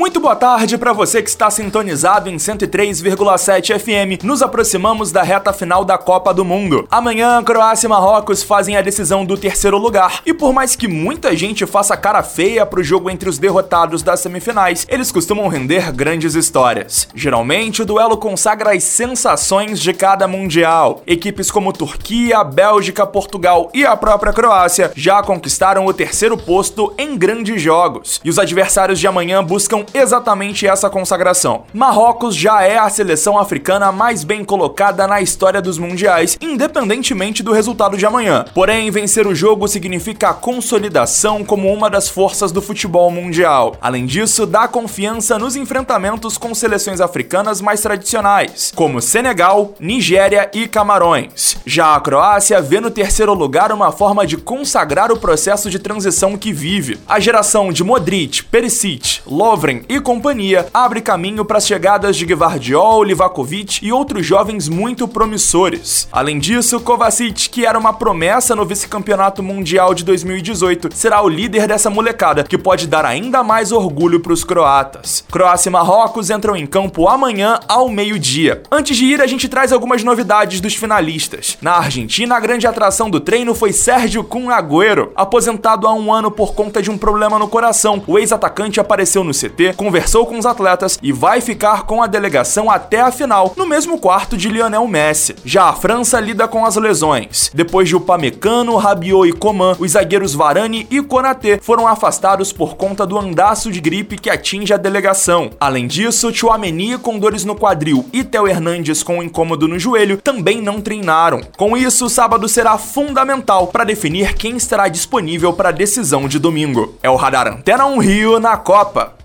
Muito boa tarde para você que está sintonizado em 103,7 FM. Nos aproximamos da reta final da Copa do Mundo. Amanhã, Croácia e Marrocos fazem a decisão do terceiro lugar. E por mais que muita gente faça cara feia pro jogo entre os derrotados das semifinais, eles costumam render grandes histórias. Geralmente, o duelo consagra as sensações de cada mundial. Equipes como Turquia, Bélgica, Portugal e a própria Croácia já conquistaram o terceiro posto em grandes jogos. E os adversários de amanhã buscam exatamente essa consagração. Marrocos já é a seleção africana mais bem colocada na história dos mundiais, independentemente do resultado de amanhã. Porém, vencer o jogo significa a consolidação como uma das forças do futebol mundial. Além disso, dá confiança nos enfrentamentos com seleções africanas mais tradicionais, como Senegal, Nigéria e Camarões. Já a Croácia vê no terceiro lugar uma forma de consagrar o processo de transição que vive. A geração de Modric, Perisic, Lovren e companhia abre caminho para as chegadas de Gvardiol, Livakovic e outros jovens muito promissores. Além disso, Kovacic, que era uma promessa no vice-campeonato mundial de 2018, será o líder dessa molecada, que pode dar ainda mais orgulho para os croatas. Croácia e Marrocos entram em campo amanhã ao meio-dia. Antes de ir, a gente traz algumas novidades dos finalistas. Na Argentina, a grande atração do treino foi Sérgio Kun Agüero, aposentado há um ano por conta de um problema no coração. O ex-atacante apareceu no CT conversou com os atletas e vai ficar com a delegação até a final, no mesmo quarto de Lionel Messi. Já a França lida com as lesões. Depois de Upamecano, Rabiot e Coman, os zagueiros Varane e Konaté foram afastados por conta do andaço de gripe que atinge a delegação. Além disso, Chouameni com dores no quadril e Theo Hernandes com um incômodo no joelho também não treinaram. Com isso, sábado será fundamental para definir quem estará disponível para a decisão de domingo. É o Radar Antena 1 Rio na Copa.